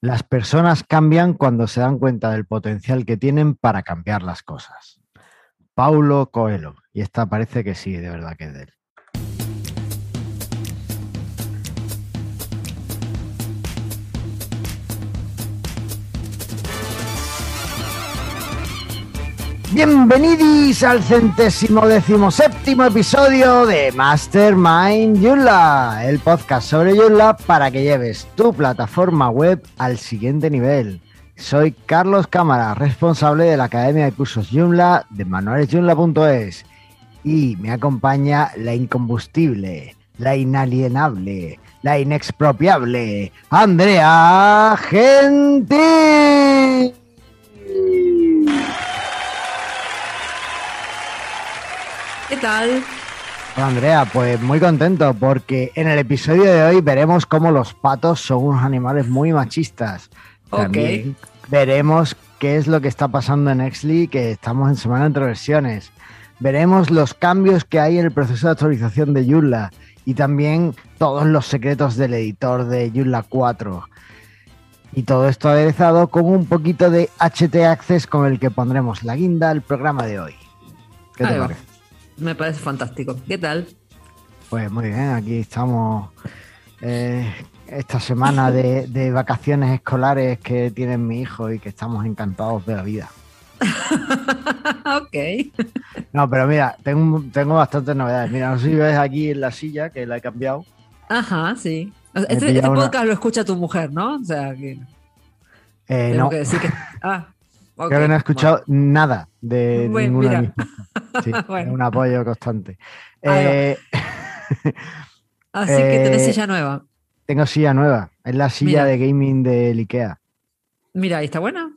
Las personas cambian cuando se dan cuenta del potencial que tienen para cambiar las cosas. Paulo Coelho. Y esta parece que sí, de verdad que es de él. Bienvenidos al centésimo decimoséptimo episodio de Mastermind Joomla, el podcast sobre Joomla para que lleves tu plataforma web al siguiente nivel. Soy Carlos Cámara, responsable de la Academia de Cursos Joomla de manualesjoomla.es y me acompaña la incombustible, la inalienable, la inexpropiable, Andrea Gentil. ¿Qué tal? Hola Andrea, pues muy contento porque en el episodio de hoy veremos cómo los patos son unos animales muy machistas. También veremos qué es lo que está pasando en Exley, que estamos en semana entre versiones. Veremos los cambios que hay en el proceso de actualización de Joomla y también todos los secretos del editor de Joomla 4. Y todo esto aderezado con un poquito de HT Access con el que pondremos la guinda al programa de hoy. ¿Qué te parece? Me parece fantástico. ¿Qué tal? Pues muy bien, aquí estamos eh, esta semana de, vacaciones escolares que tiene mi hijo y que estamos encantados de la vida. ok. No, pero mira, tengo, tengo bastantes novedades. Mira, no sé si ves aquí en la silla que la he cambiado. Ajá, sí. Este, este podcast lo escucha tu mujer, ¿no? O sea, que. Eh, no. que decir que. Ah, Creo que no he escuchado nada de ninguna de mis sí, Un apoyo constante. Eh, Así que tenés eh, silla nueva. Tengo silla nueva. Es la silla de gaming de IKEA. Mira, ¿y está buena?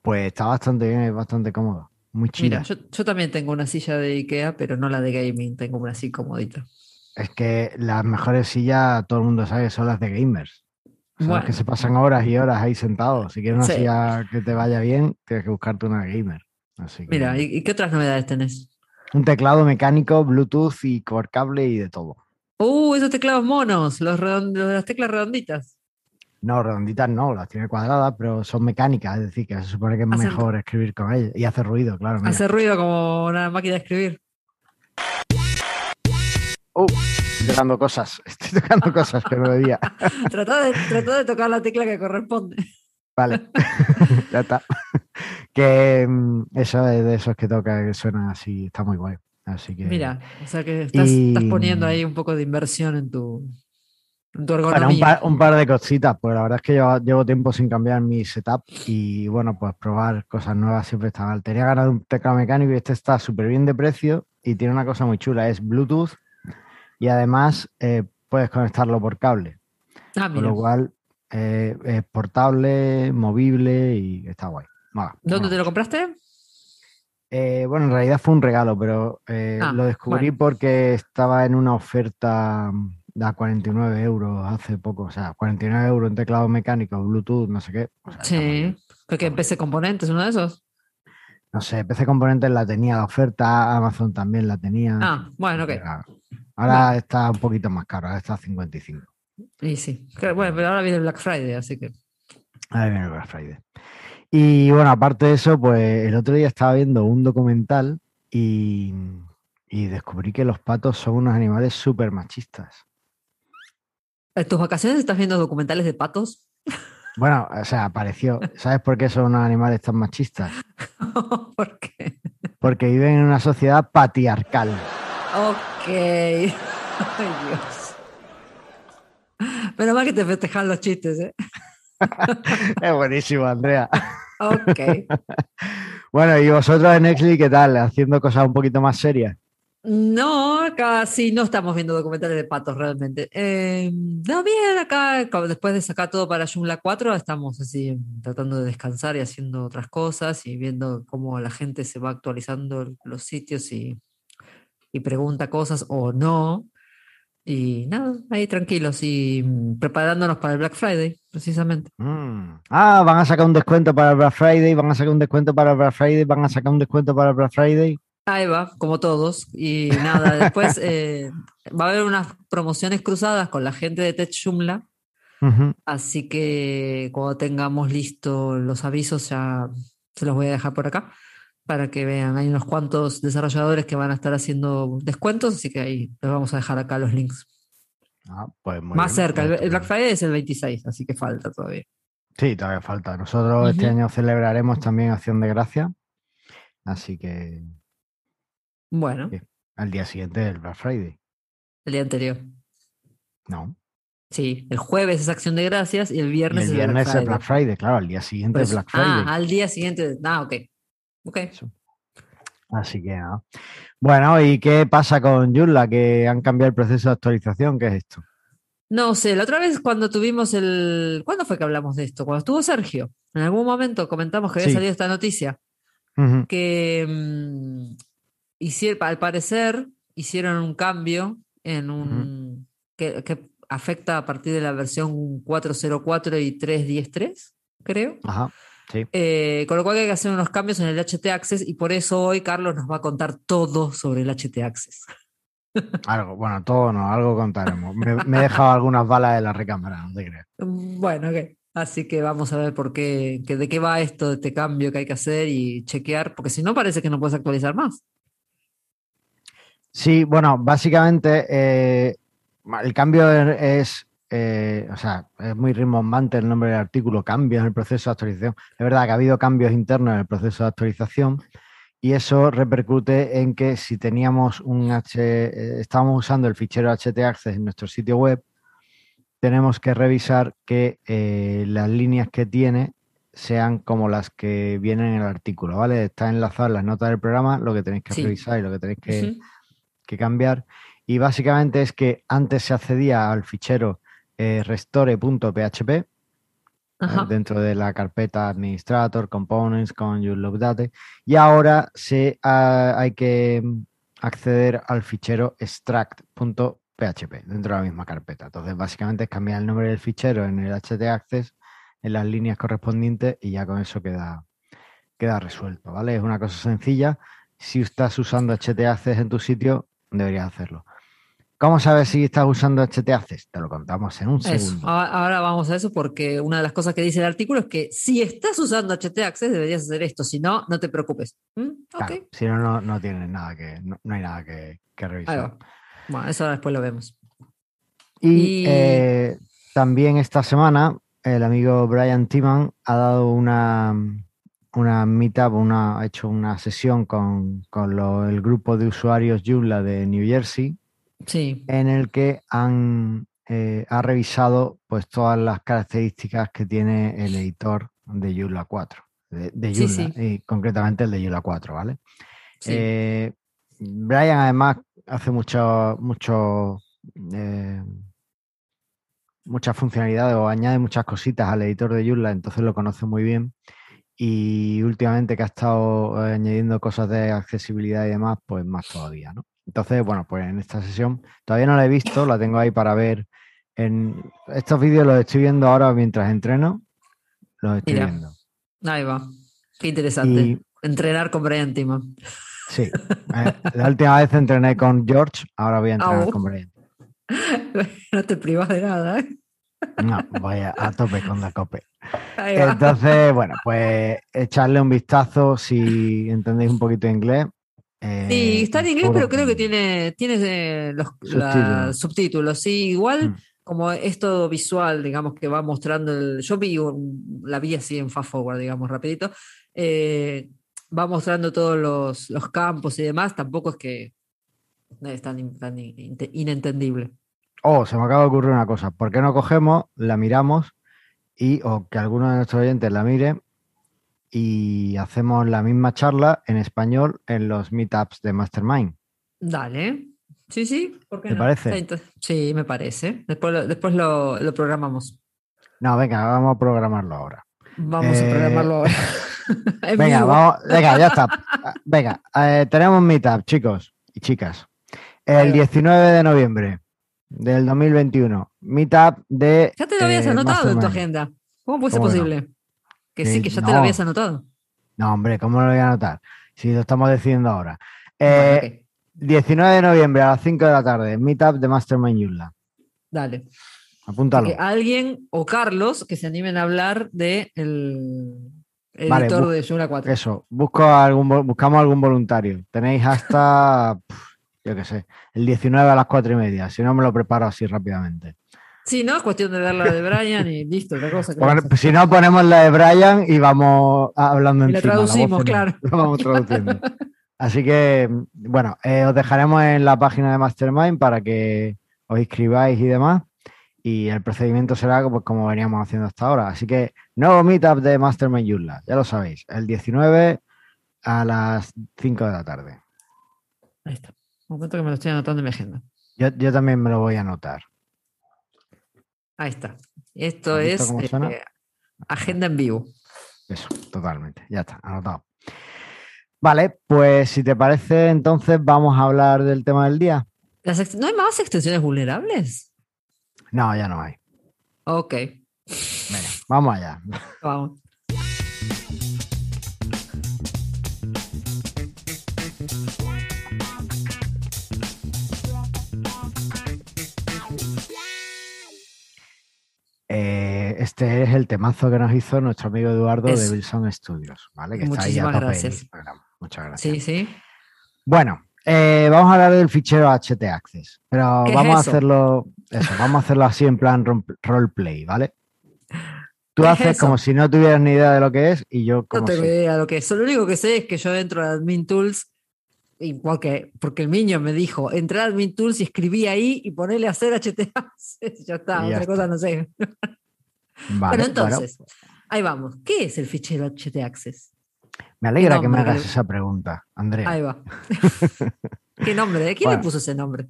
Pues está bastante bien, es bastante cómodo. Muy chida. Mira, yo, yo, también tengo una silla de IKEA, pero no la de gaming, tengo una así comodita. Es que las mejores sillas, todo el mundo sabe, son las de gamers que se pasan horas y horas ahí sentados. Si quieres una silla que te vaya bien, tienes que buscarte una gamer. Mira, ¿y qué otras novedades tenés? Un teclado mecánico, Bluetooth y por cable y de todo. Uh, esos teclados monos, los, de las teclas redonditas. No, redonditas no, las tiene cuadradas, pero son mecánicas, es decir, que se supone que es mejor escribir con ellas. Y hace ruido, claro. Hace ruido como una máquina de escribir. Uh tocando cosas, estoy tocando cosas no debía. Trata de, de tocar la tecla que corresponde. Vale, ya está. Que mm, eso es de esos que toca, que suena así, está muy guay. Así que... Mira, o sea que estás, poniendo ahí un poco de inversión en tu, en tu ergonomía. un, par, de cositas, pues la verdad es que llevo, llevo, tiempo sin cambiar mi setup y bueno, pues probar cosas nuevas siempre está mal. Tenía ganas de un teclado mecánico y este está súper bien de precio y tiene una cosa muy chula, es Bluetooth y además eh, puedes conectarlo por cable. Ah, con lo cual eh, es portable, movible y está guay. ¿Dónde te lo compraste? Eh, bueno, en realidad fue un regalo, pero ah, lo descubrí porque estaba en una oferta a 49 euros hace poco. O sea, 49 euros en teclado mecánico, Bluetooth, no sé qué. sí, porque PC Componentes, uno de esos. No sé, PC Componentes la tenía la oferta, Amazon también la tenía. Ah, bueno, ok. Ahora está un poquito más caro, ahora está a 55. Y sí, bueno, pero ahora viene el Black Friday, así que. Ahora viene el Black Friday. Y bueno, aparte de eso, pues el otro día estaba viendo un documental y, descubrí que los patos son unos animales súper machistas. ¿En tus vacaciones estás viendo documentales de patos? Bueno, o sea, apareció. ¿Sabes por qué son unos animales tan machistas? ¿Por qué? Porque viven en una sociedad patriarcal. Ok. Ay, Dios. Pero más que te festejan los chistes, ¿eh? es buenísimo, Andrea. Ok. bueno, ¿y vosotros en Exley qué tal? ¿Haciendo cosas un poquito más serias? No, acá sí no estamos viendo documentales de patos realmente. Eh, no, bien, acá después de sacar todo para Joomla 4, estamos así tratando de descansar y haciendo otras cosas y viendo cómo la gente se va actualizando los sitios y y pregunta cosas o no. Y nada, ahí tranquilos y mm, preparándonos para el Black Friday, precisamente. Mm. Ah, van a sacar un descuento para el Black Friday, van a sacar un descuento para el Black Friday, van a sacar un descuento para el Black Friday. Ahí va, como todos. Y nada, después eh, va a haber unas promociones cruzadas con la gente de Tech Joomla Así que cuando tengamos listos los avisos ya se los voy a dejar por acá para que vean. Hay unos cuantos desarrolladores que van a estar haciendo descuentos, así que ahí les vamos a dejar acá los links. Ah, pues Más cerca, el, Black Friday es el 26, así que falta todavía. Sí, todavía falta. Nosotros este año celebraremos también Acción de Gracia, así que... Bueno. Al día siguiente del Black Friday. El día anterior. No. Sí, el jueves es Acción de Gracias y el viernes, el viernes es el Black Friday, claro, al día siguiente es Black Friday. Ah, al día siguiente. Ah, ok. Ok. Así que nada. Bueno, ¿y qué pasa con Joomla? Que han cambiado el proceso de actualización. ¿Qué es esto? No sé, la otra vez cuando tuvimos el. ¿Cuándo fue que hablamos de esto? Cuando estuvo Sergio. En algún momento comentamos que había salido esta noticia. Que mm, hicieron, al parecer hicieron un cambio en un. que, que, afecta a partir de la versión 404 y 3.10.3, creo. Ajá. Eh, con lo cual hay que hacer unos cambios en el HT Access y por eso hoy Carlos nos va a contar todo sobre el HT Access. Algo, bueno, todo no, algo contaremos. Me, he dejado algunas balas de la recámara, no te creas. Bueno, ok. Así que vamos a ver por qué, de qué va esto, de este cambio que hay que hacer y chequear, porque si no parece que no puedes actualizar más. Sí, bueno, básicamente eh, el cambio es eh, o sea, es muy rimbombante el nombre del artículo, cambios en el proceso de actualización. Es verdad que ha habido cambios internos en el proceso de actualización y eso repercute en que si teníamos un H, eh, estábamos usando el fichero htaccess en nuestro sitio web, tenemos que revisar que eh, las líneas que tiene sean como las que vienen en el artículo, ¿vale? Está enlazado en las notas del programa, lo que tenéis que revisar y lo que tenéis que, que cambiar. Y básicamente es que antes se accedía al fichero eh, restore.php eh, dentro de la carpeta administrator, components con date y ahora se, ah, hay que acceder al fichero extract.php dentro de la misma carpeta. Entonces, básicamente es cambiar el nombre del fichero en el htaccess en las líneas correspondientes y ya con eso queda, queda resuelto, ¿vale? Es una cosa sencilla. Si estás usando htaccess en tu sitio, deberías hacerlo. ¿Cómo sabes si estás usando HT Te lo contamos en un segundo. Ahora vamos a eso porque una de las cosas que dice el artículo es que si estás usando HT deberías hacer esto, si no, no te preocupes. ¿Mm? si no, no, tienes nada que, no, hay nada que, revisar. Bueno, eso después lo vemos. Y, eh, también esta semana el amigo Brian Timan ha dado una, una meetup, una, ha hecho una sesión con, el grupo de usuarios Joomla de New Jersey en el que han eh, ha revisado pues todas las características que tiene el editor de Joomla 4, de, y concretamente el de Joomla 4, ¿vale? Eh, Brian además hace mucho, mucho eh, muchas funcionalidades o añade muchas cositas al editor de Joomla, entonces lo conoce muy bien. Y últimamente que ha estado añadiendo cosas de accesibilidad y demás, pues más todavía, ¿no? Entonces, bueno, pues en esta sesión todavía no la he visto, la tengo ahí para ver. En estos vídeos los estoy viendo ahora mientras entreno. Los estoy viendo. Ahí va. Qué interesante. Entrenar con Brian Timon. Sí. Eh, la última vez entrené con George, ahora voy a entrenar con Brian. No te privas de nada, ¿eh? No, voy a, tope con la cope. Entonces, bueno, pues echarle un vistazo si entendéis un poquito de inglés sí, eh, está en inglés, pero creo que tiene, tiene eh, los subtítulos. Sí, igual mm. como es todo visual, digamos, que va mostrando el. Yo vi la vi así en fast forward, digamos, rapidito. Eh, va mostrando todos los, campos y demás. Tampoco es que es tan, inentendible. Oh, se me acaba de ocurrir una cosa. ¿Por qué no cogemos, la miramos y o que alguno de nuestros oyentes la mire y hacemos la misma charla en español en los meetups de Mastermind. Dale. Sí, sí. ¿Por qué ¿Te parece? Sí, me parece. Después, lo, después lo, programamos. No, venga, vamos a programarlo ahora. Vamos a programarlo ahora. venga, vamos, venga, ya está. Venga, eh, tenemos meetup, chicos y chicas. El 19 de noviembre del 2021. Meetup de. Ya te lo habías eh, anotado en tu agenda. ¿Cómo puede ser posible? Que sí, que ya te lo habías anotado. No, hombre, ¿cómo lo voy a anotar? Si lo estamos decidiendo ahora. 19 eh, de noviembre a las 5 de la tarde, Meetup de Mastermind Yula. Dale. apúntalo. Que alguien o Carlos que se animen a hablar de el editor de Joomla 4. Eso, busco algún, buscamos algún voluntario. Tenéis hasta, yo qué sé, el 19 a las 4 y media. Si no, me lo preparo así rápidamente. Sí, no, es cuestión de dar la de Brian y listo, otra cosa. si no, ponemos la de Brian y vamos hablando y encima. traducimos, claro. vamos traduciendo. Así que, bueno, eh, os dejaremos en la página de Mastermind para que os inscribáis y demás. Y el procedimiento será pues, como veníamos haciendo hasta ahora. Así que, nuevo meetup de Mastermind Yula, ya lo sabéis, el 19 a las 5 de la tarde. Ahí está. Un momento que me lo estoy anotando en mi agenda. Yo, yo también me lo voy a anotar. Ahí está. Esto es eh, agenda en vivo. Eso, totalmente. Ya está, anotado. Vale, pues si te parece, entonces vamos a hablar del tema del día. ¿No hay más extensiones vulnerables? No, ya no hay. Ok. Venga, vamos allá. Vamos. Este es el temazo que nos hizo nuestro amigo Eduardo de Wilson Studios, ¿vale? Que está ahí a tope gracias. Muchas gracias. Sí, sí. Bueno, eh, vamos a hablar del fichero HT Access, pero vamos a hacerlo, eso, vamos a hacerlo así en plan roleplay, ¿vale? Tú haces como si no tuvieras ni idea de lo que es y yo como No tengo idea de lo que es. Lo único que sé es que yo entro a Admin Tools igual que, porque el niño me dijo, entré a Admin Tools y escribí ahí y ponerle a hacer HT Access. ya está, otra cosa no sé. Bueno, entonces, ahí vamos. ¿Qué es el fichero HT Access? Me alegra que me hagas esa pregunta, Andrea. Ahí va. ¿Qué nombre? ¿Quién le puso ese nombre?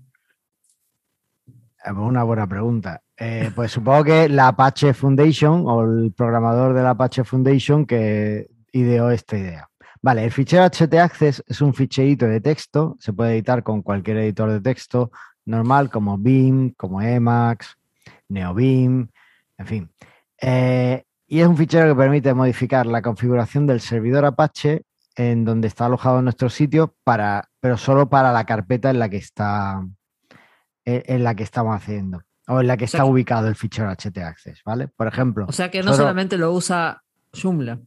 Eh, una buena pregunta. Eh, pues supongo que la Apache Foundation o el programador de la Apache Foundation que ideó esta idea. Vale, el fichero HT Access es un ficherito de texto, se puede editar con cualquier editor de texto normal como Beam, como Emacs, NeoBeam, en fin. Eh, y es un fichero que permite modificar la configuración del servidor Apache en donde está alojado nuestro sitio, para, pero solo para la carpeta en la que está en la que estamos haciendo o en la que está ubicado el fichero HT Access, ¿vale? Por ejemplo. O sea que no solamente lo usa Joomla.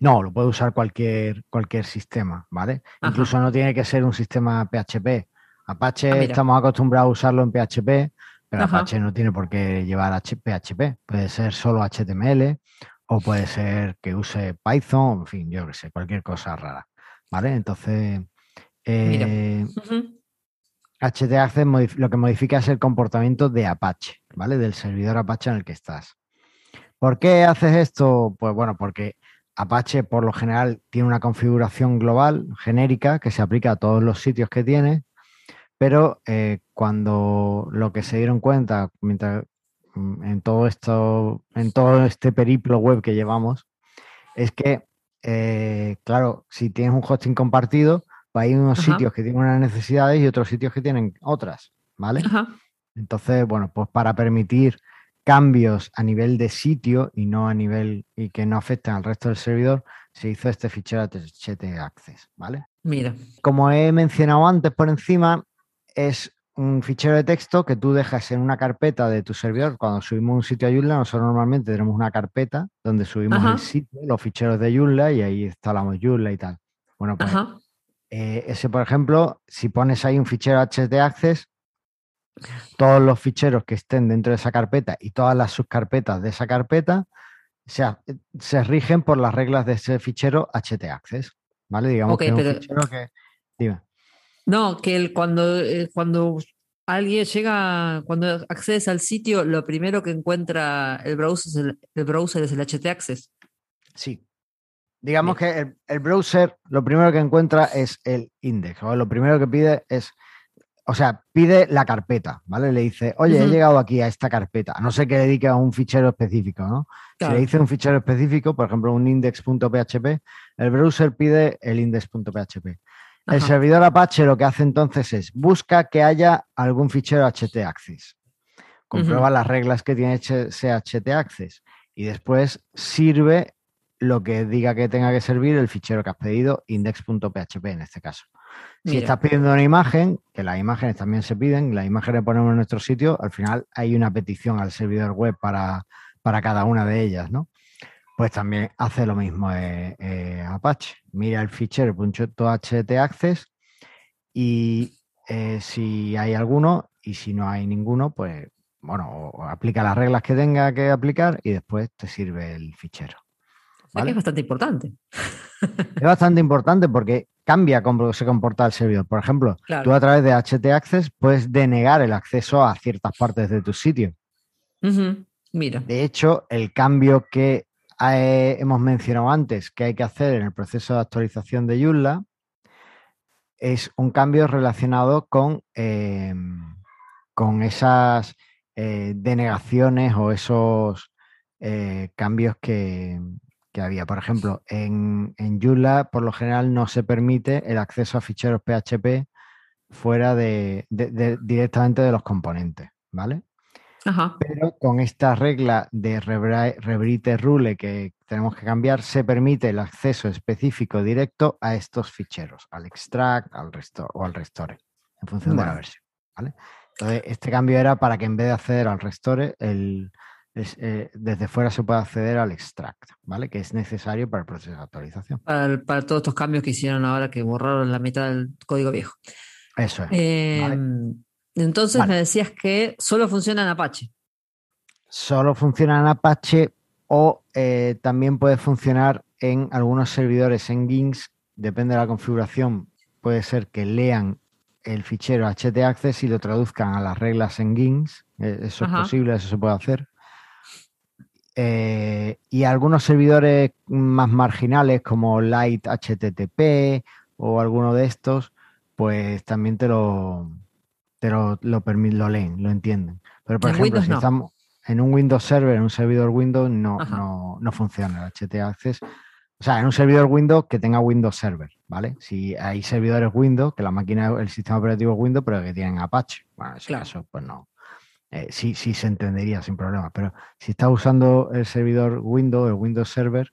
No, lo puede usar cualquier, cualquier sistema, ¿vale? Incluso no tiene que ser un sistema PHP. Apache ah, estamos acostumbrados a usarlo en PHP, pero Apache no tiene por qué llevar PHP. Puede ser solo HTML o puede ser que use Python, en fin, yo qué sé, cualquier cosa rara, ¿vale? Entonces, eh, lo que modifica es el comportamiento de Apache, ¿vale? Del servidor Apache en el que estás. ¿Por qué haces esto? Pues bueno, porque Apache por lo general tiene una configuración global, genérica, que se aplica a todos los sitios que tiene, pero eh, cuando lo que se dieron cuenta mientras, mm, en todo esto, en todo este periplo web que llevamos, es que, eh, claro, si tienes un hosting compartido, pues hay unos sitios que tienen unas necesidades y otros sitios que tienen otras, ¿vale? Entonces, bueno, pues para permitir cambios a nivel de sitio y no a nivel y que no afecten al resto del servidor, se hizo este fichero HT Access, ¿vale? Mira. Como he mencionado antes por encima, es un fichero de texto que tú dejas en una carpeta de tu servidor. Cuando subimos un sitio a Joomla, nosotros normalmente tenemos una carpeta donde subimos el sitio, los ficheros de Joomla y ahí instalamos Joomla y tal. Bueno, pues eh, ese, por ejemplo, si pones ahí un fichero HT Access, todos los ficheros que estén dentro de esa carpeta y todas las subcarpetas de esa carpeta se, se rigen por las reglas de ese fichero HT-Access. ¿Vale? Digamos que es un fichero que. No, que el, cuando, eh, cuando alguien llega, cuando accedes al sitio, lo primero que encuentra el browser es el, el browser es el HT-Access. Sí. Digamos que el, el, browser lo primero que encuentra es el index, o lo primero que pide es o sea, pide la carpeta, ¿vale? Le dice, oye, he llegado aquí a esta carpeta, no sé que dedique a un fichero específico, ¿no? Si le dice un fichero específico, por ejemplo, un index.php, el browser pide el index.php. El servidor Apache lo que hace entonces es busca que haya algún fichero HT Access. Comprueba las reglas que tiene ese HT Access y después sirve lo que diga que tenga que servir el fichero que has pedido, index.php en este caso. Si estás pidiendo una imagen, que las imágenes también se piden, las imágenes ponemos en nuestro sitio, al final hay una petición al servidor web para, para cada una de ellas, ¿no? Pues también hace lo mismo eh, eh, Apache. Mira el fichero .htaccess y eh, si hay alguno y si no hay ninguno, pues bueno, aplica las reglas que tenga que aplicar y después te sirve el fichero. es bastante importante. Es bastante importante porque cambia cómo se comporta el servidor. Por ejemplo, tú a través de htaccess puedes denegar el acceso a ciertas partes de tu sitio. Mira. De hecho, el cambio que eh, hemos mencionado antes que hay que hacer en el proceso de actualización de Joomla es un cambio relacionado con, em, con esas eh, denegaciones o esos eh, cambios que, había. Por ejemplo, en, en Joomla por lo general no se permite el acceso a ficheros PHP fuera de directamente de los componentes, ¿vale? Pero con esta regla de rebrite rule que tenemos que cambiar, se permite el acceso específico directo a estos ficheros, al extract, al restore o al restore, en función de la versión. Entonces, este cambio era para que en vez de acceder al restore, el, eh, desde fuera se pueda acceder al extract, ¿vale? Que es necesario para el proceso de actualización. Para, todos estos cambios que hicieron ahora que borraron la mitad del código viejo. Eso es. Em, entonces me decías que solo funciona en Apache. Solo funciona en Apache o eh, también puede funcionar en algunos servidores en GINX, depende de la configuración, puede ser que lean el fichero htaccess y lo traduzcan a las reglas en GINX, e, eso es posible, eso se puede hacer. Eh, y algunos servidores más marginales como Light HTTP o alguno de estos, pues también te lo, pero lo, lo leen, lo entienden. Pero, por ejemplo, si estamos en un Windows Server, en un servidor Windows, no, no, funciona el HT Access. O sea, en un servidor Windows que tenga Windows Server, ¿vale? Si hay servidores Windows, que la máquina, el sistema operativo es Windows, pero que tienen Apache. Bueno, en ese caso, pues no. Eh, sí, sí se entendería sin problema. Pero si estás usando el servidor Windows, el Windows Server,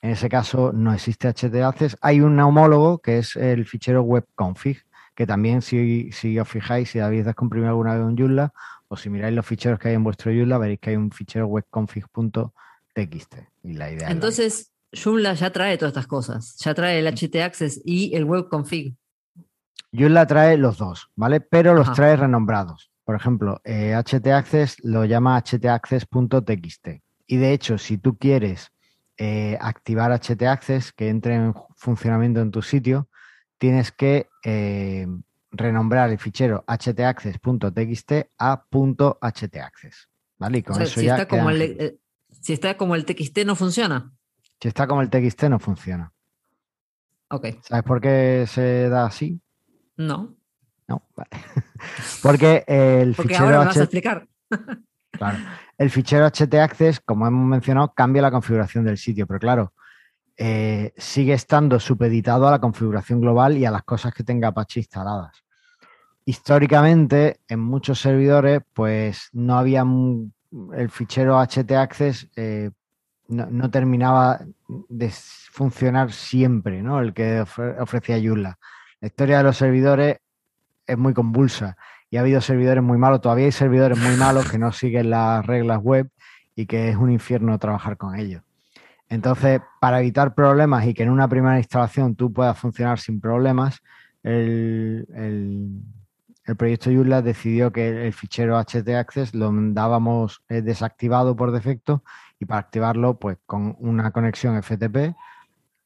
en ese caso no existe HT Access. Hay un homólogo que es el fichero webconfig, que también si, si os fijáis, si habéis descomprimido alguna vez un Joomla, o si miráis los ficheros que hay en vuestro Joomla, veréis que hay un fichero webconfig.txt. Y la idea Entonces, Joomla ya trae todas estas cosas. Ya trae el htaccess y el webconfig. Joomla trae los dos, ¿vale? Pero los trae renombrados. Por ejemplo, eh, htaccess lo llama htaccess.txt. Y de hecho, si tú quieres eh, activar htaccess, que entre en funcionamiento en tu sitio, tienes que eh, renombrar el fichero htaccess.txt a .htaccess. ¿Vale? Y con eso si ya está como el, eh, si está como el txt no funciona. Si está como el txt no funciona. Ok. ¿Sabes por qué se da así? No. No, vale. Porque el Porque fichero. Ahora vas a explicar. claro. El fichero htaccess, como hemos mencionado, cambia la configuración del sitio, pero claro, eh, sigue estando supeditado a la configuración global y a las cosas que tenga Apache instaladas. Históricamente, en muchos servidores, pues no había el fichero htaccess eh, no, terminaba de funcionar siempre, ¿no? El que ofrecía Joomla. La historia de los servidores es muy convulsa y ha habido servidores muy malos. Todavía hay servidores muy malos que no siguen las reglas web y que es un infierno trabajar con ellos. Entonces, para evitar problemas y que en una primera instalación tú puedas funcionar sin problemas, el, proyecto Joomla decidió que el fichero htaccess lo dábamos desactivado por defecto y para activarlo, pues con una conexión FTP,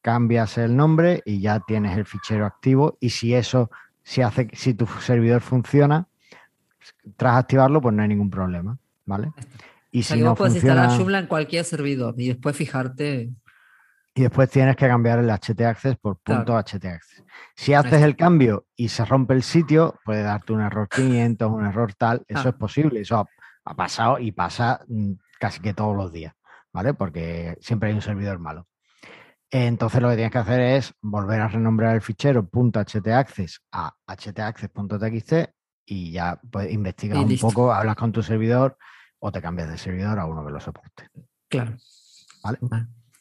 cambias el nombre y ya tienes el fichero activo. Y si eso, si hace, si tu servidor funciona, tras activarlo, pues no hay ningún problema, ¿vale? Y si no puedes instalar Joomla en cualquier servidor y después fijarte. Y después tienes que cambiar el htaccess por punto htaccess. Si haces el cambio y se rompe el sitio, puede darte un error 500, un error tal. Eso ah. es posible. Eso ha, pasado y pasa mm, casi que todos los días, ¿vale? Porque siempre hay un servidor malo. Entonces lo que tienes que hacer es volver a renombrar el fichero .htaccess a htaccess.txt y ya pues, investigar un poco, hablas con tu servidor o te cambias de servidor a uno que lo soporte. Claro. ¿Vale?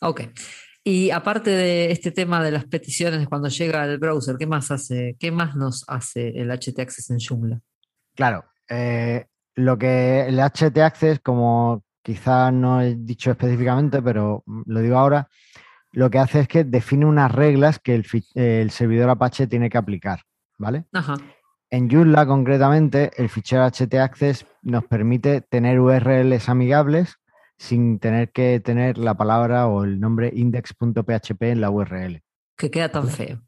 Ok. Y aparte de este tema de las peticiones cuando llega al browser, ¿qué más hace? ¿Qué más nos hace el HT Access en Joomla? Claro, eh, lo que el HT Access, como quizás no he dicho específicamente, pero lo digo ahora, lo que hace es que define unas reglas que el, servidor Apache tiene que aplicar, ¿vale? En Joomla, concretamente, el fichero htaccess nos permite tener URLs amigables sin tener que tener la palabra o el nombre index.php en la URL. Que queda tan feo.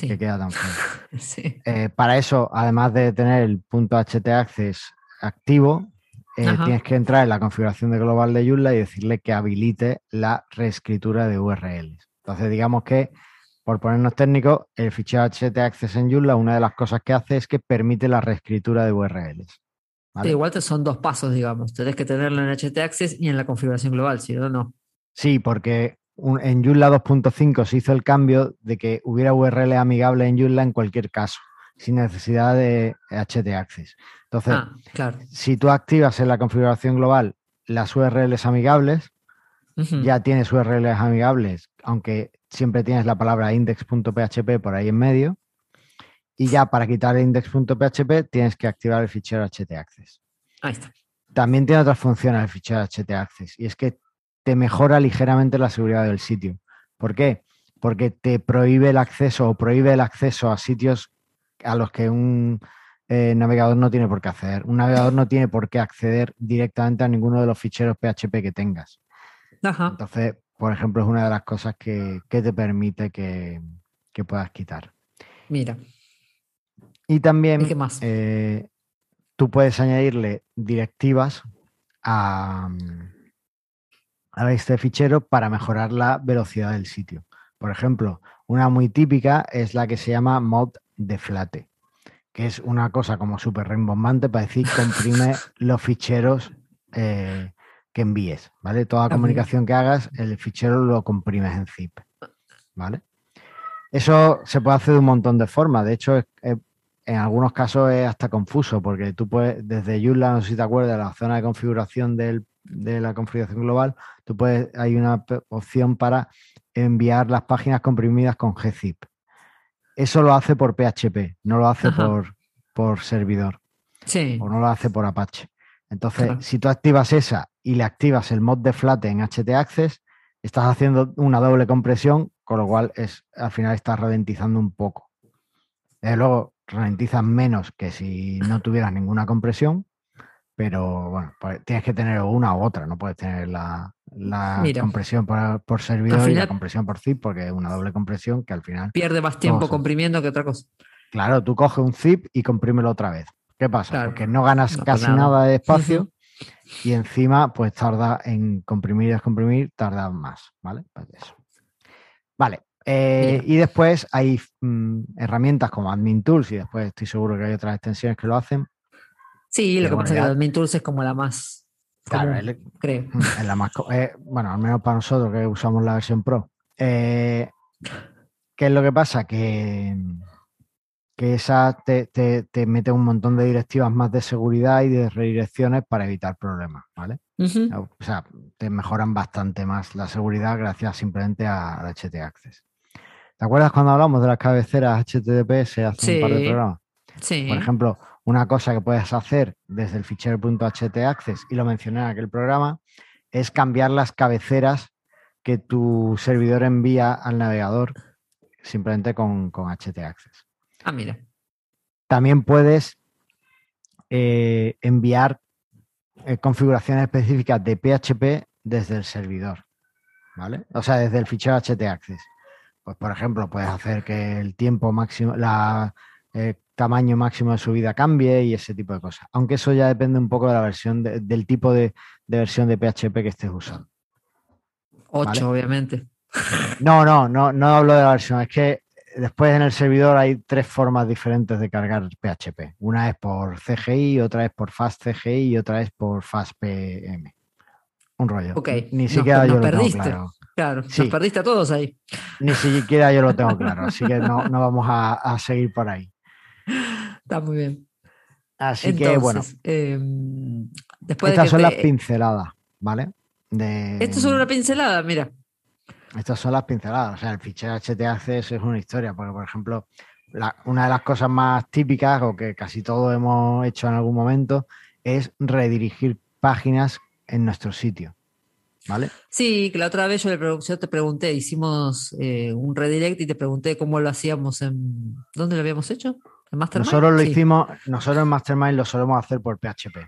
Que queda tan feo. Eh, para eso, además de tener el .htaccess activo, eh, tienes que entrar en la configuración de global de Joomla y decirle que habilite la reescritura de URLs. Entonces, digamos que, por ponernos técnicos, el fichero htaccess en Joomla, una de las cosas que hace es que permite la reescritura de URLs. igual te son dos pasos, digamos. Tenés que tenerlo en htaccess y en la configuración global, si no, no. Sí, porque en Joomla 2.5 se hizo el cambio de que hubiera URL amigable en Joomla en cualquier caso sin necesidad de htaccess. Entonces, ah, si tú activas en la configuración global las URLs amigables, ya tienes URLs amigables, aunque siempre tienes la palabra index.php por ahí en medio. Y ya para quitar index.php tienes que activar el fichero htaccess. Ahí está. También tiene otras funciones el fichero htaccess y es que te mejora ligeramente la seguridad del sitio. ¿Por qué? Porque te prohíbe el acceso o prohíbe el acceso a sitios a los que un eh, navegador no tiene por qué acceder. Un navegador no tiene por qué acceder directamente a ninguno de los ficheros PHP que tengas. Entonces, por ejemplo, es una de las cosas que, te permite que, puedas quitar. Mira. Y también eh, tú puedes añadirle directivas a, a este fichero para mejorar la velocidad del sitio. Por ejemplo, una muy típica es la que se llama mod deflate, que es una cosa como súper rimbombante para decir comprime los ficheros eh, que envíes, ¿vale? Toda comunicación que hagas, el fichero lo comprimes en zip, ¿vale? Eso se puede hacer de un montón de formas. De hecho, en algunos casos es hasta confuso, porque tú puedes, desde Joomla, no sé si te acuerdas, la zona de configuración de la configuración global, tú puedes, hay una opción para enviar las páginas comprimidas con gzip eso lo hace por PHP, no lo hace por, por servidor. Sí. O no lo hace por Apache. Entonces, si tú activas esa y le activas el mod de flat en htaccess, estás haciendo una doble compresión, con lo cual es, al final estás ralentizando un poco. Desde luego, ralentizas menos que si no tuvieras ninguna compresión, pero bueno, pues tienes que tener una u otra, no puedes tener la, compresión por, servidor y la compresión por zip, porque es una doble compresión que al final... Pierde más tiempo comprimiendo que otra cosa. Claro, tú coges un zip y comprímelo otra vez. ¿Qué pasa? Porque no ganas casi nada. de espacio y encima pues tarda en comprimir y descomprimir, tarda más, ¿vale? Pues eso. Vale. Eh, y después hay mm, herramientas como Admin Tools y después estoy seguro que hay otras extensiones que lo hacen Sí, lo que pasa es que Admin Tools es como la más. Claro, creo. Es la más. Eh, bueno, al menos para nosotros que usamos la versión Pro. Eh, ¿Qué es lo que pasa? Que, que esa te, mete un montón de directivas más de seguridad y de redirecciones para evitar problemas, ¿vale? O sea, te mejoran bastante más la seguridad gracias simplemente a, HT Access. ¿Te acuerdas cuando hablamos de las cabeceras HTTPS hace un par de programas? Sí. Por ejemplo, una cosa que puedes hacer desde el fichero .htaccess, y lo mencioné en aquel programa, es cambiar las cabeceras que tu servidor envía al navegador simplemente con, con htaccess. Ah, mira. También puedes eh, enviar eh, configuraciones específicas de PHP desde el servidor, ¿vale? O sea, desde el fichero htaccess. Pues, por ejemplo, puedes hacer que el tiempo máximo, la eh, tamaño máximo de subida cambie y ese tipo de cosas. Aunque eso ya depende un poco de la versión, del tipo de, versión de PHP que estés usando. 8, obviamente. No, no, no, no hablo de la versión. Es que después en el servidor hay tres formas diferentes de cargar PHP. Una es por CGI, otra es por FastCGI y otra es por FastPM. Un rollo. Ni siquiera yo lo tengo claro. Claro, nos perdiste a todos ahí. Ni siquiera yo lo tengo claro, así que no, vamos a seguir por ahí. Está muy bien. Así que bueno. Em, estas son las pinceladas, ¿vale? De... Esto es solo una pincelada, mira. Estas son las pinceladas. O sea, el fichero htaccess es una historia, porque, por ejemplo, una de las cosas más típicas o que casi todos hemos hecho en algún momento es redirigir páginas en nuestro sitio. ¿Vale? Sí, que la otra vez yo, te pregunté, hicimos eh, un redirect y te pregunté cómo lo hacíamos en. ¿Dónde lo habíamos hecho? ¿En Mastermind? Nosotros lo hicimos, nosotros en Mastermind lo solemos hacer por PHP.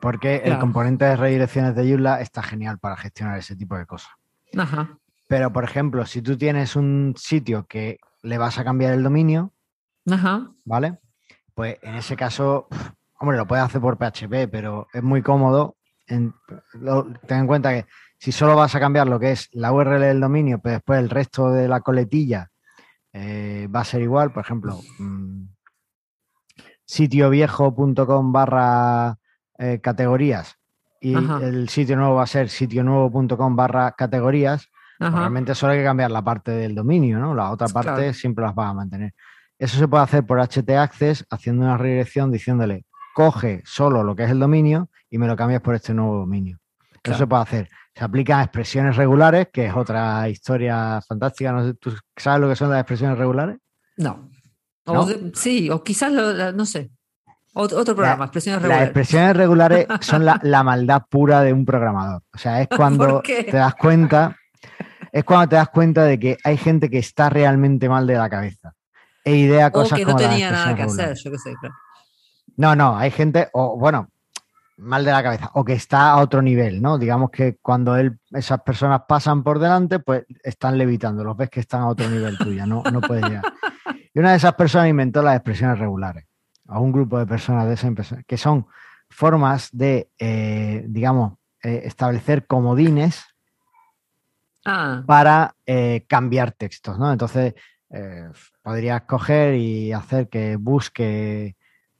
Porque el componente de redirecciones de Joomla está genial para gestionar ese tipo de cosas. Ajá. Pero, por ejemplo, si tú tienes un sitio que le vas a cambiar el dominio, ¿vale? Pues en ese caso, hombre, lo puedes hacer por PHP, pero es muy cómodo. ten en cuenta que si solo vas a cambiar lo que es la URL del dominio, pero después el resto de la coletilla eh, va a ser igual. Por ejemplo, mmm, sitioviejo.com barra eh, categorías y el sitio nuevo va a ser sitionuevo.com barra categorías, realmente solo hay que cambiar la parte del dominio, ¿no? La otra parte siempre las va a mantener. Eso se puede hacer por htaccess haciendo una redirección diciéndole coge solo lo que es el dominio y me lo cambias por este nuevo dominio. Eso se puede hacer. Se aplica a expresiones regulares, que es otra historia fantástica. No sé, ¿Tú sabes lo que son las expresiones regulares? No. sí, o quizás, no sé. Otro, programa, expresiones regulares. Las expresiones regulares son la, maldad pura de un programador. O sea, es cuando te das cuenta, es cuando te das cuenta de que hay gente que está realmente mal de la cabeza. E idea cosas o que no tenía nada que hacer, yo qué sé, No, no, hay gente, o bueno, mal de la cabeza, o que está a otro nivel, ¿no? Digamos que cuando él, esas personas pasan por delante, pues están levitando, los ves que están a otro nivel tuya, no, no puedes llegar. Y una de esas personas inventó las expresiones regulares a un grupo de personas de esa empresa, que son formas de, eh, digamos, eh, establecer comodines ah. para eh, cambiar textos, ¿no? Entonces, podrías coger y hacer que busque,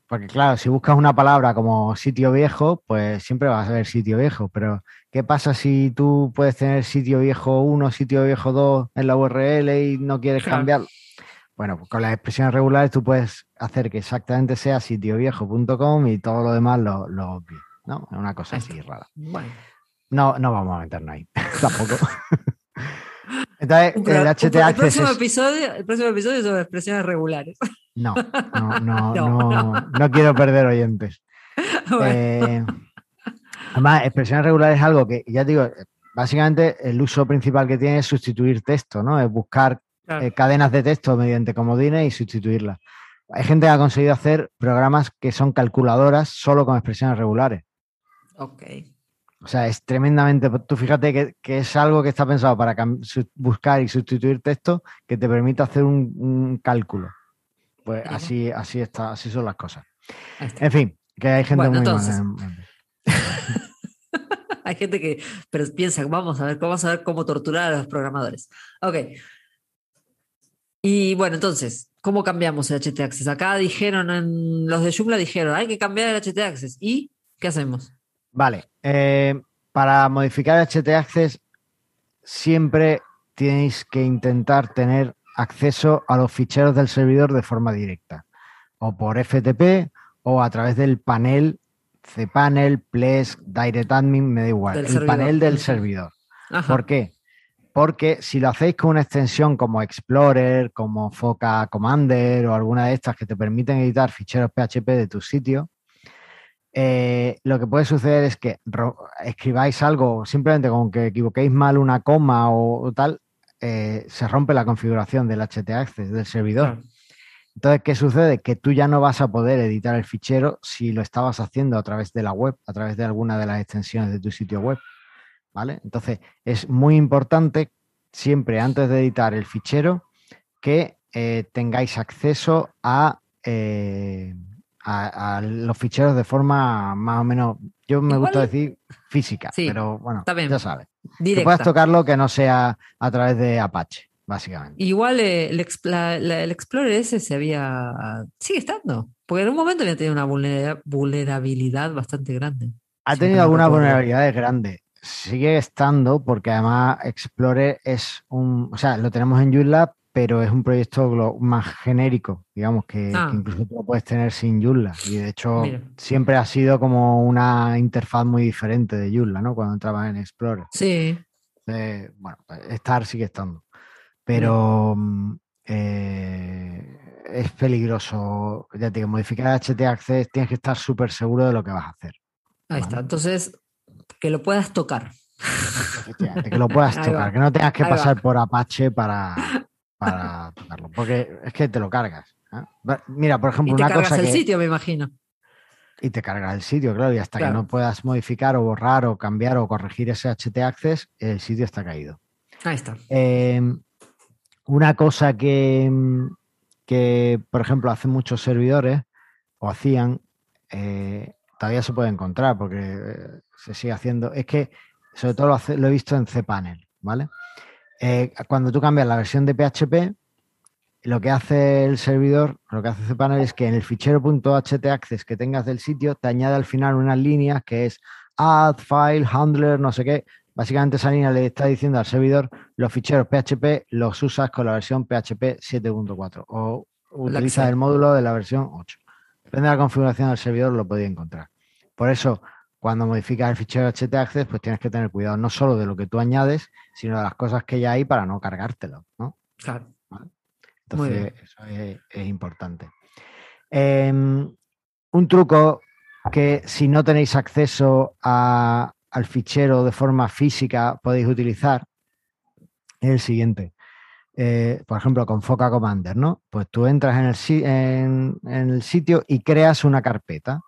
porque claro, si buscas una palabra como sitio viejo, pues siempre vas a ver sitio viejo, pero ¿qué pasa si tú puedes tener sitio viejo 1, sitio viejo 2 en la URL y no quieres cambiarlo? Bueno, pues con las expresiones regulares tú puedes hacer que exactamente sea sitioviejo.com y todo lo demás lo, lo ¿no? Es una cosa así rara. No, no vamos a meternos ahí, tampoco. Entonces, el próximo, episodio, el próximo episodio es sobre expresiones regulares. No, no, no, no, no, quiero perder oyentes. Eh, además, expresiones regulares es algo que, ya digo, básicamente el uso principal que tiene es sustituir texto, ¿no? Es buscar eh, cadenas de texto mediante comodines y sustituirlas. Hay gente que ha conseguido hacer programas que son calculadoras solo con expresiones regulares. Ok. O sea, es tremendamente. Tú fíjate que, es algo que está pensado para buscar y sustituir texto que te permite hacer un, cálculo. Pues así, así está, así son las cosas. En fin, que hay gente muy entonces... hay gente que pero piensa, vamos a ver, vamos a ver cómo torturar a los programadores. Ok. Y bueno, entonces, ¿cómo cambiamos el HT Access? Acá dijeron, en, los de Joomla dijeron, hay que cambiar el HT Access. ¿Y qué hacemos? Vale, eh, para modificar HT Access siempre tenéis que intentar tener acceso a los ficheros del servidor de forma directa, o por FTP o a través del panel cpanel, Ples, DirectAdmin, me da igual, el panel del servidor. ¿Por qué? Porque si lo hacéis con una extensión como Explorer, como Foca Commander o alguna de estas que te permiten editar ficheros PHP de tu sitio, eh, lo que puede suceder es que escribáis algo simplemente con que equivoquéis mal una coma o, tal, eh, se rompe la configuración del HT Access del servidor. Entonces, ¿qué sucede? Que tú ya no vas a poder editar el fichero si lo estabas haciendo a través de la web, a través de alguna de las extensiones de tu sitio web. ¿vale? Entonces, es muy importante siempre antes de editar el fichero que eh, tengáis acceso eh, a, los ficheros de forma más o menos, yo me gusta decir física, pero bueno, ya sabes. Que puedas tocarlo que no sea a través de Apache, básicamente. Igual eh, el, el, Explorer ese se había, sigue estando, porque en un momento había tenido una vulnerabilidad bastante grande. Ha tenido algunas vulnerabilidades grandes sigue estando porque además Explore es un, o sea, lo tenemos en Joomla, pero es un proyecto más genérico, digamos, que, ah. incluso tú lo puedes tener sin Joomla. Y de hecho, siempre ha sido como una interfaz muy diferente de Joomla, ¿no? Cuando entrabas en Explorer. Sí. bueno, estar sigue estando. Pero mm, eh, es peligroso. Ya te digo, modificar HT Access tienes que estar súper seguro de lo que vas a hacer. Ahí está. Entonces, que lo puedas tocar. que lo puedas tocar, que no tengas que pasar por Apache para, para tocarlo. Porque es que te lo cargas. ¿eh? Mira, por ejemplo, y te una cargas cosa. el sitio, me imagino. Y te cargas el sitio, claro, y hasta que no puedas modificar o borrar o cambiar o corregir ese HT Access, el sitio está caído. Ahí está. Em, una cosa que, que, por ejemplo, hacen muchos servidores o hacían, eh, todavía se puede encontrar porque eh, se sigue haciendo, es que sobre todo lo, lo he visto en cPanel, ¿vale? Eh, cuando tú cambias la versión de PHP, lo que hace el servidor, lo que hace cPanel es que en el fichero .htaccess que tengas del sitio te añade al final unas líneas que es add, file, handler, no sé qué. Básicamente esa línea le está diciendo al servidor los ficheros PHP los usas con la versión PHP 7.4 o utilizas el módulo de la versión 8. Depende de la configuración del servidor, lo podéis encontrar. Por eso, cuando modificas el fichero htaccess, pues tienes que tener cuidado no solo de lo que tú añades, sino de las cosas que ya hay para no cargártelo, ¿no? Claro. Entonces, eso es, importante. Em, un truco que si no tenéis acceso al fichero de forma física podéis utilizar es el siguiente. Eh, por ejemplo, con Foca Commander, ¿no? Pues tú entras en el, en, el sitio y creas una carpeta,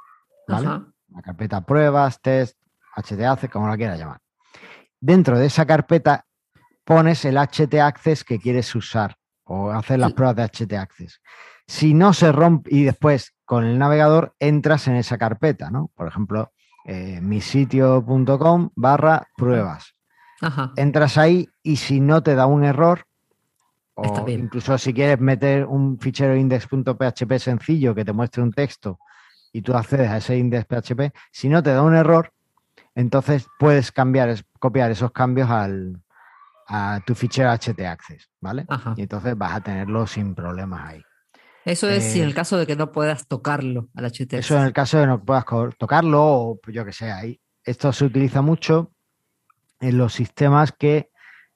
¿vale? Una carpeta pruebas, test, HTAccess, como la quieras llamar. Dentro de esa carpeta pones el HT que quieres usar o hacer las pruebas de HT Access. Si no se rompe y después con el navegador entras en esa carpeta, ¿no? Por ejemplo, eh, misitio.com barra pruebas. Entras ahí y si no te da un error, o incluso si quieres meter un fichero index.php sencillo que te muestre un texto y tú accedes a ese index.php, si no te da un error, entonces puedes cambiar, copiar esos cambios al, a tu fichero HT ¿vale? Y entonces vas a tenerlo sin problemas ahí. Eso es si en el eh, caso de que no puedas tocarlo al HT. Eso en el caso de que no puedas tocarlo o yo que sé, ahí. Esto se utiliza mucho en los sistemas que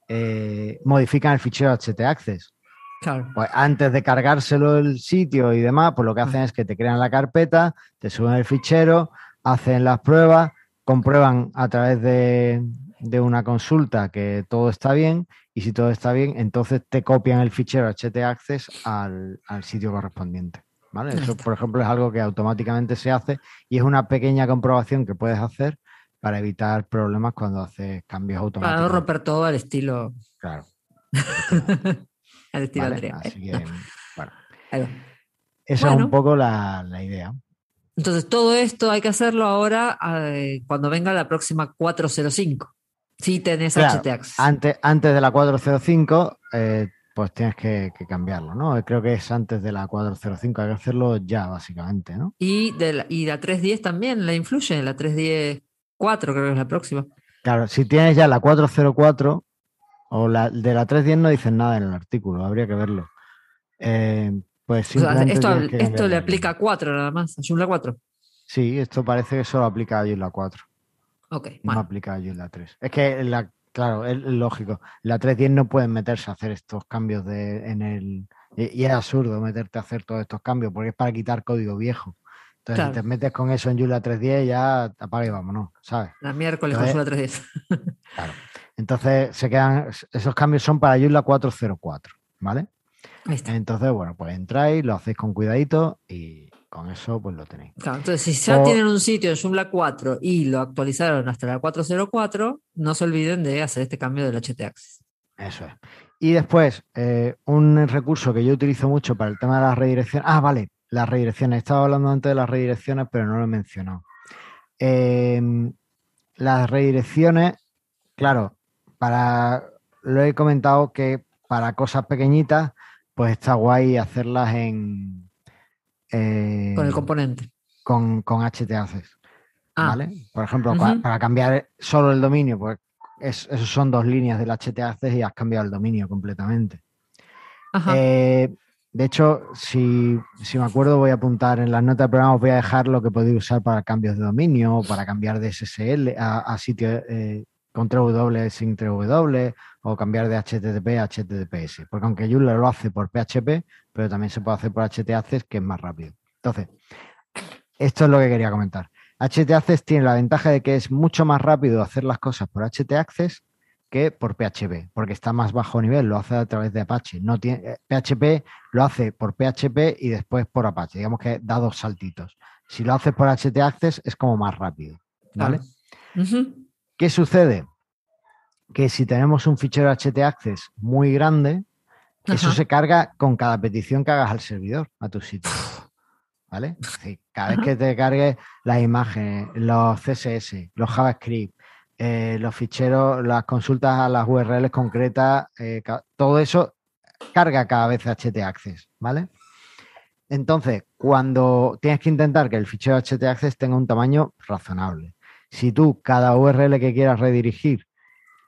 eh, modifican el fichero HT Access. Claro. Pues antes de cargárselo el sitio y demás, pues lo que hacen es que te crean la carpeta, te suben el fichero, hacen las pruebas, comprueban a través de, de una consulta que todo está bien y si todo está bien, entonces te copian el fichero htaccess al, al sitio correspondiente. ¿vale? Eso, por ejemplo, es algo que automáticamente se hace y es una pequeña comprobación que puedes hacer para evitar problemas cuando haces cambios automáticos. Para no romper todo al estilo. Claro. al estilo Andrea. Así que, bueno. Esa es un poco la, la idea. Entonces, todo esto hay que hacerlo ahora eh, cuando venga la próxima 405. Si tenés HTAX. Antes, antes de la 405, eh, pues tienes que, cambiarlo, ¿no? Creo que es antes de la 405, hay que hacerlo ya, básicamente, ¿no? Y, de la, y la 310 también la influye, la 310 4 creo que es la próxima. Claro, si tienes ya la 404 o la de la 310 no dicen nada en el artículo, habría que verlo. Eh, pues esto, le aplica a 4 nada más, a Joomla 4. Sí, esto parece que solo aplica a Joomla 4. Ok. No aplica a Joomla 3. Es que, la, claro, es lógico. La 3.10 no pueden meterse a hacer estos cambios de, en el. Y, es absurdo meterte a hacer todos estos cambios porque es para quitar código viejo. Entonces, si te metes con eso en Joomla 3.10, ya apaga y vámonos, ¿sabes? La miércoles con Joomla 3.10. claro. Entonces, se quedan. Esos cambios son para Joomla 404, ¿vale? Entonces, bueno, pues entráis, lo hacéis con cuidadito y con eso pues lo tenéis. Claro, entonces si ya tienen un sitio en Joomla 4 y lo actualizaron hasta la 404, no se olviden de hacer este cambio del HT Access. Eso es. Y después, eh, un recurso que yo utilizo mucho para el tema de las redirecciones. Ah, vale, las redirecciones. Estaba hablando antes de las redirecciones, pero no lo he mencionado. Em, las redirecciones, claro, para lo he comentado que para cosas pequeñitas pues está guay hacerlas en... Eh, con el componente. Con, con HTAccess. Ah. ¿Vale? Por ejemplo, para, cambiar solo el dominio, pues esos son dos líneas del HTAccess y has cambiado el dominio completamente. Eh, de hecho, si, me acuerdo, voy a apuntar en las notas del programa, voy a dejar lo que podéis usar para cambios de dominio o para cambiar de SSL a, sitio, eh, control W sin W o cambiar de HTTP a HTTPS. Porque aunque Joomla lo hace por PHP, pero también se puede hacer por HTAccess, que es más rápido. Entonces, esto es lo que quería comentar. HTAccess tiene la ventaja de que es mucho más rápido hacer las cosas por HTAccess que por PHP, porque está más bajo nivel, lo hace a través de Apache. No tiene, PHP eh, lo hace por PHP y después por Apache. Digamos que da dos saltitos. Si lo haces por HTAccess es como más rápido. ¿Vale? ¿Qué sucede? Que si tenemos un fichero HTAccess muy grande, eso se carga con cada petición que hagas al servidor, a tu sitio. ¿Vale? cada vez que te cargue las imágenes, los CSS, los JavaScript, eh, los ficheros, las consultas a las URLs concretas, eh, todo eso carga cada vez HTAccess, ¿vale? Entonces, cuando tienes que intentar que el fichero HTAccess tenga un tamaño razonable, si tú cada URL que quieras redirigir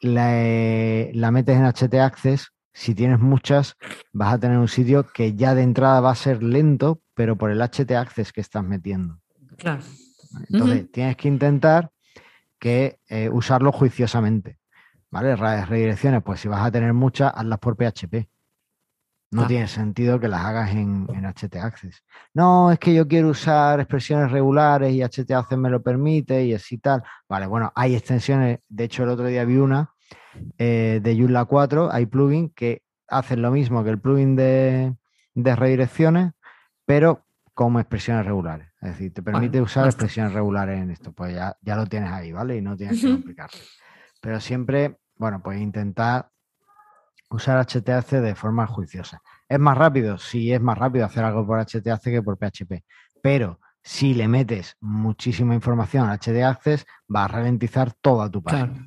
la, la metes en htaccess, si tienes muchas, vas a tener un sitio que ya de entrada va a ser lento, pero por el htaccess que estás metiendo. Claro. Entonces, tienes que intentar que eh, usarlo juiciosamente. ¿Vale? Redirecciones, pues si vas a tener muchas, hazlas por PHP. No tiene sentido que las hagas en, en htaccess. No, es que yo quiero usar expresiones regulares y htaccess me lo permite y así tal. Vale, bueno, hay extensiones. De hecho, el otro día vi una eh, de Joomla 4. Hay plugins que hacen lo mismo que el plugin de, redirecciones, pero como expresiones regulares. Es decir, te permite usar expresiones regulares en esto. Pues ya, ya lo tienes ahí, ¿vale? Y no tienes que complicarlo. Pero siempre, bueno, pues intentar usar HTAC de forma juiciosa. ¿Es más rápido? Sí, es más rápido hacer algo por HTAC que por PHP. Pero si le metes muchísima información a HTAccess, va a ralentizar toda tu página.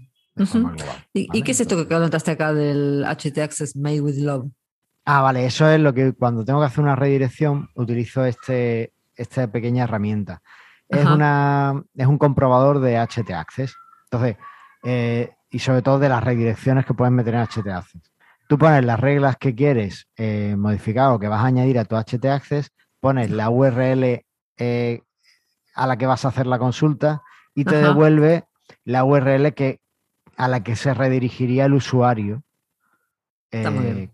¿Y, qué es esto que comentaste acá del HT Made with Love? Ah, vale, eso es lo que cuando tengo que hacer una redirección utilizo este, esta pequeña herramienta. Es, una, es un comprobador de HT Access. Entonces, eh, y sobre todo de las redirecciones que puedes meter en HT Access. Tú pones las reglas que quieres eh, modificar o que vas a añadir a tu HT Access, pones la URL eh, a la que vas a hacer la consulta y te devuelve la URL que, a la que se redirigiría el usuario eh,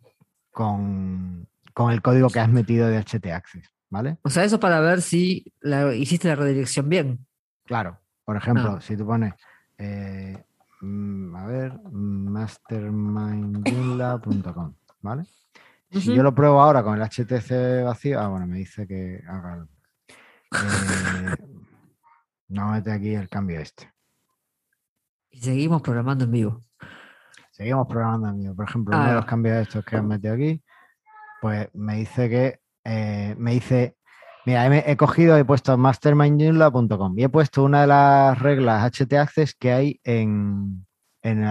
con, el código que has metido de HT Access. ¿Vale? O sea, eso para ver si hiciste la redirección bien. Claro. Por ejemplo, ah. si tú pones Mm, a ver, mastermindjoomla.com, ¿vale? Si yo lo pruebo ahora con el HTC vacío, ah, bueno, me dice que haga. Eh, no mete aquí el cambio este. Y seguimos programando en vivo. Seguimos programando en vivo. Por ejemplo, uno de los ah. cambios estos que han metido aquí, pues me dice que eh, me dice Mira, he, cogido, he puesto mastermindjoomla.com y he puesto una de las reglas HT que hay en, en,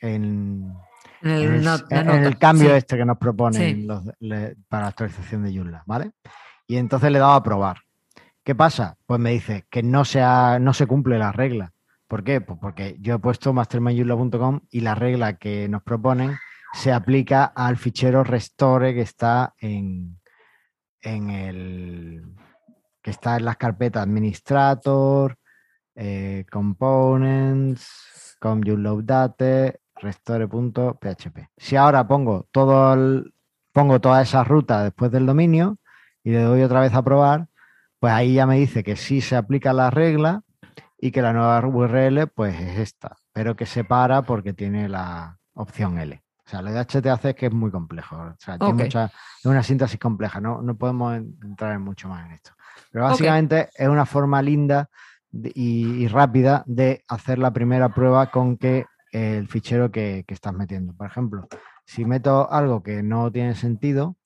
el, cambio este que nos proponen para la actualización de Joomla, ¿vale? Y entonces le he dado a probar. ¿Qué pasa? Pues me dice que no se, no se cumple la regla. ¿Por qué? Pues porque yo he puesto mastermindjoomla.com y la regla que nos proponen se aplica al fichero restore que está en, en el que está en las carpetas administrator, eh, components, date, restore.php. Si ahora pongo todo el, pongo toda esa ruta después del dominio y le doy otra vez a probar, pues ahí ya me dice que sí se aplica la regla y que la nueva URL pues es esta, pero que se para porque tiene la opción L. O sea, lo de HT es que es muy complejo. O sea, tiene mucha, es una síntesis compleja, no, no podemos entrar en mucho más en esto. Pero básicamente es una forma linda y, rápida de hacer la primera prueba con que el fichero que, estás metiendo. Por ejemplo, si meto algo que no tiene sentido,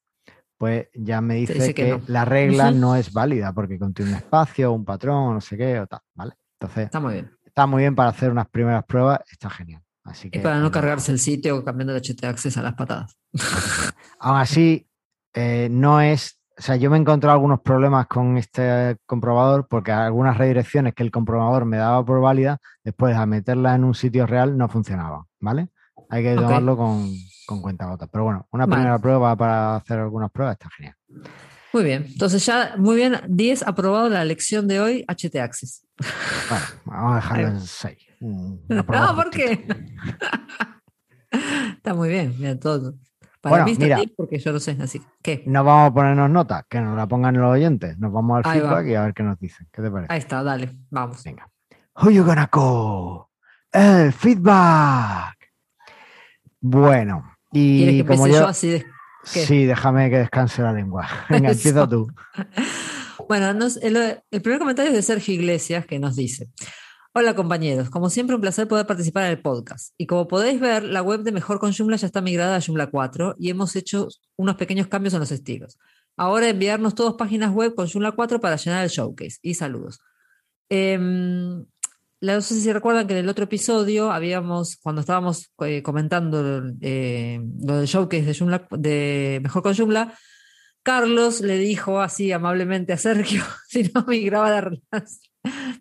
pues ya me dice, que, la regla no es válida porque contiene un espacio, un patrón, no sé qué, o tal, ¿vale? Entonces, está muy bien. Está muy bien para hacer unas primeras pruebas, está genial y para no cargarse el sitio cambiando el HT Access a las patadas. Aún así, eh, no es. O sea, yo me he encontrado algunos problemas con este comprobador porque algunas redirecciones que el comprobador me daba por válida, después a meterla en un sitio real no funcionaba, ¿vale? Hay que tomarlo con, cuenta gota. Pero bueno, una primera prueba para hacer algunas pruebas está genial. Muy bien, entonces ya, muy bien, 10 aprobado la lección de hoy, HT Access. Bueno, vamos a dejarlo en 6. No, ¿por qué? Está muy bien, mira, todo. Para mí está mira, porque yo lo sé, así que. No vamos a ponernos notas, que nos la pongan los oyentes. Nos vamos al feedback y a ver qué nos dicen. ¿Qué te parece? Ahí está, dale, vamos. Venga. Gonna call? El feedback. Bueno, y que como yo, así de... Sí, déjame que descanse la lengua. Venga, empieza tú. Bueno, el, primer comentario es de Sergio Iglesias que nos dice: Hola compañeros, como siempre un placer poder participar en el podcast. Y como podéis ver, la web de Mejor con Joomla ya está migrada a Joomla 4 y hemos hecho unos pequeños cambios en los estilos. Ahora enviarnos todas páginas web con Joomla 4 para llenar el showcase. Y saludos. Eh, no sé si recuerdan que en el otro episodio habíamos, cuando estábamos eh, comentando eh, lo del showcase de, de Mejor con Joomla, Carlos le dijo así amablemente a Sergio si no migraba la,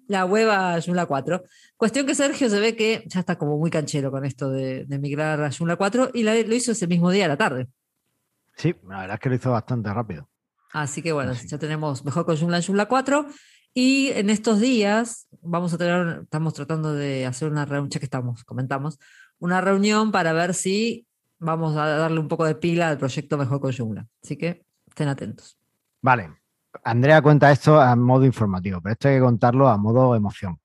la web a Joomla 4. Cuestión que Sergio se ve que ya está como muy canchero con esto de, migrar a Joomla 4 y lo hizo ese mismo día a la tarde. Sí, la verdad es que lo hizo bastante rápido. Así que bueno, ya tenemos mejor con Joomla en Joomla 4 y en estos días vamos a tener, estamos tratando de hacer una reunión, que estamos, comentamos, una reunión para ver si vamos a darle un poco de pila al proyecto Mejor con Joomla. Así que estén atentos. Vale. Andrea cuenta esto a modo informativo, pero esto hay que contarlo a modo emoción.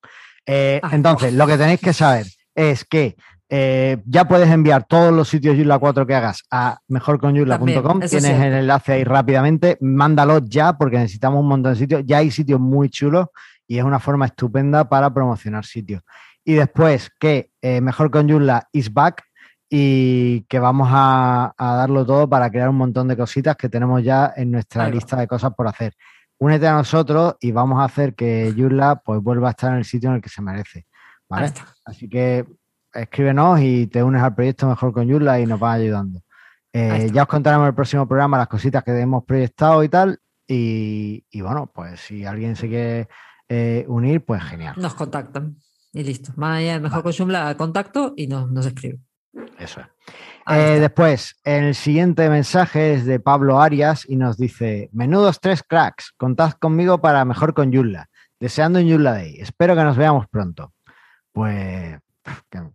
Eh, ah. entonces, lo que tenéis que saber es que eh, ya puedes enviar todos los sitios Yula 4 que hagas a mejorconyula.com. Tienes el enlace ahí rápidamente. Mándalo ya porque necesitamos un montón de sitios. Ya hay sitios muy chulos y es una forma estupenda para promocionar sitios. Y después que eh, Mejor con is back y que vamos a, darlo todo para crear un montón de cositas que tenemos ya en nuestra lista de cosas por hacer. Únete a nosotros y vamos a hacer que Yula pues vuelva a estar en el sitio en el que se merece. Así que escríbenos y te unes al proyecto mejor con Yula y nos vas ayudando. Eh, ya os contaremos en el próximo programa las cositas que hemos proyectado y tal. Y, bueno, pues si alguien se quiere eh, unir, pues genial. Nos contactan y listo. Más allá mejor con Joomla, contacto y nos, nos escribe. Eso es. Eh, después, el siguiente mensaje es de Pablo Arias y nos dice: Menudos tres cracks, contad conmigo para mejor con Yula. Deseando un Yula Day. Espero que nos veamos pronto. Pues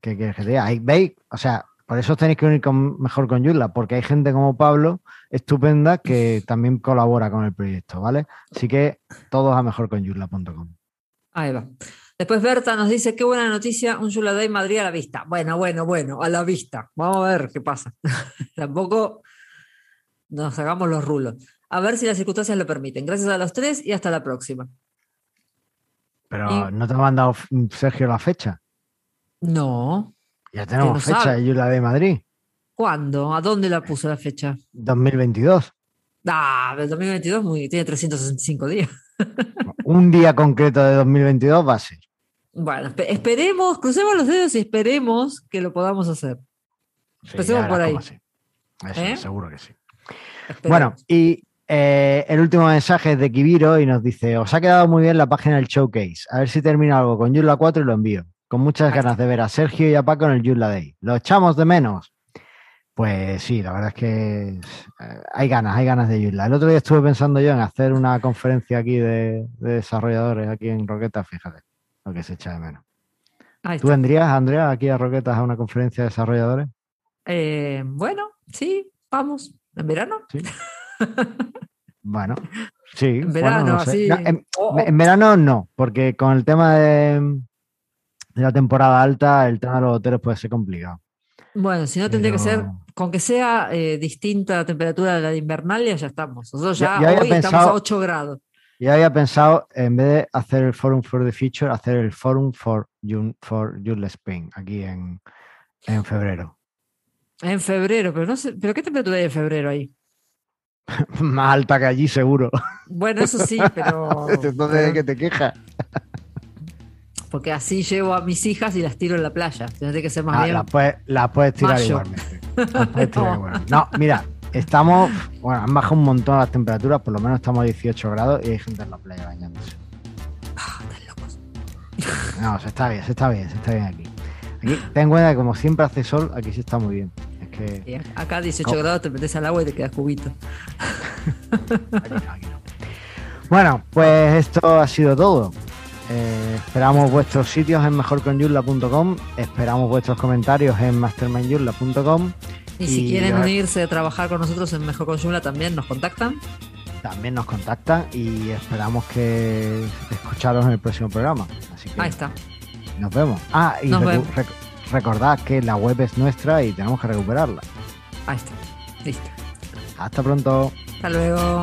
¿Qué, quieres que diga? ¿Veis? O sea, por eso tenéis que unir mejor con Yula, porque hay gente como Pablo, estupenda, que también colabora con el proyecto, ¿vale? Así que todos a mejorconyula.com. Ahí va. Después Berta nos dice, qué buena noticia, un Yula Day Madrid a la vista. Bueno, bueno, bueno, a la vista. Vamos a ver qué pasa. Tampoco nos hagamos los rulos. A ver si las circunstancias lo permiten. Gracias a los tres y hasta la próxima. Pero no te ha mandado Sergio la fecha. No. Ya tenemos fecha de la de Madrid. ¿Cuándo? ¿A dónde la puso la fecha? 2022. Ah, el 2022 muy, tiene 365 días. Un día concreto de 2022 va a ser. Bueno, esperemos, crucemos los dedos y esperemos que lo podamos hacer. Empecemos por ahí. ¿Eh? seguro que sí. Bueno, y eh, el último mensaje es de Kibiro y nos dice: Os ha quedado muy bien la página del showcase. A ver si termino algo con Yula 4 y lo envío con muchas ganas de ver a Sergio y a Paco en el Yula Day. ¿Lo echamos de menos? Pues sí, la verdad es que eh, hay ganas, hay ganas de Yula. El otro día estuve pensando yo en hacer una conferencia aquí de, desarrolladores aquí en Roquetas, fíjate, lo que se echa de menos. ¿Tú vendrías, Andrea, aquí a Roquetas a una conferencia de desarrolladores? Eh, bueno, sí, vamos. ¿En verano? Sí. bueno, sí. En verano, en verano no, porque con el tema de, de la temporada alta, el tema de los hoteles puede ser complicado. Bueno, si no tendría que ser, con que sea eh, distinta la temperatura de la de invernalia, ya estamos. Nosotros ya, hoy estamos a 8 grados. Ya había pensado, en vez de hacer el Forum for the Future, hacer el Forum for, for Spain, aquí en, en febrero. En febrero, pero no sé, ¿pero qué temperatura hay en febrero ahí? Más alta que allí, seguro. Bueno, eso sí, pero. Entonces, ¿de qué te quejas? porque así llevo a mis hijas y las tiro en la playa. Tiene que ser más ah, bien. Las puedes, tirar igualmente. no. mira, estamos. Bueno, han bajado un montón las temperaturas, por lo menos estamos a 18 grados y hay gente en la playa bañándose. Ah, están locos. No, se está bien, se está bien, se está bien aquí. Aquí, ten en cuenta que como siempre hace sol, aquí se está muy bien. Es que... acá 18 grados te metes al agua y te quedas cubito. Bueno, pues esto ha sido todo. Eh, esperamos vuestros sitios en mejorconyurla.com, esperamos vuestros comentarios en mastermindyurla.com. Y, si quieren unirse a trabajar con nosotros en Mejor Con también nos contactan. También nos contactan y esperamos que escucharos en el próximo programa. Así que Ahí está. Nos vemos. Ah, y recordad que la web es nuestra y tenemos que recuperarla. Ahí está. Listo. Hasta pronto. Hasta luego.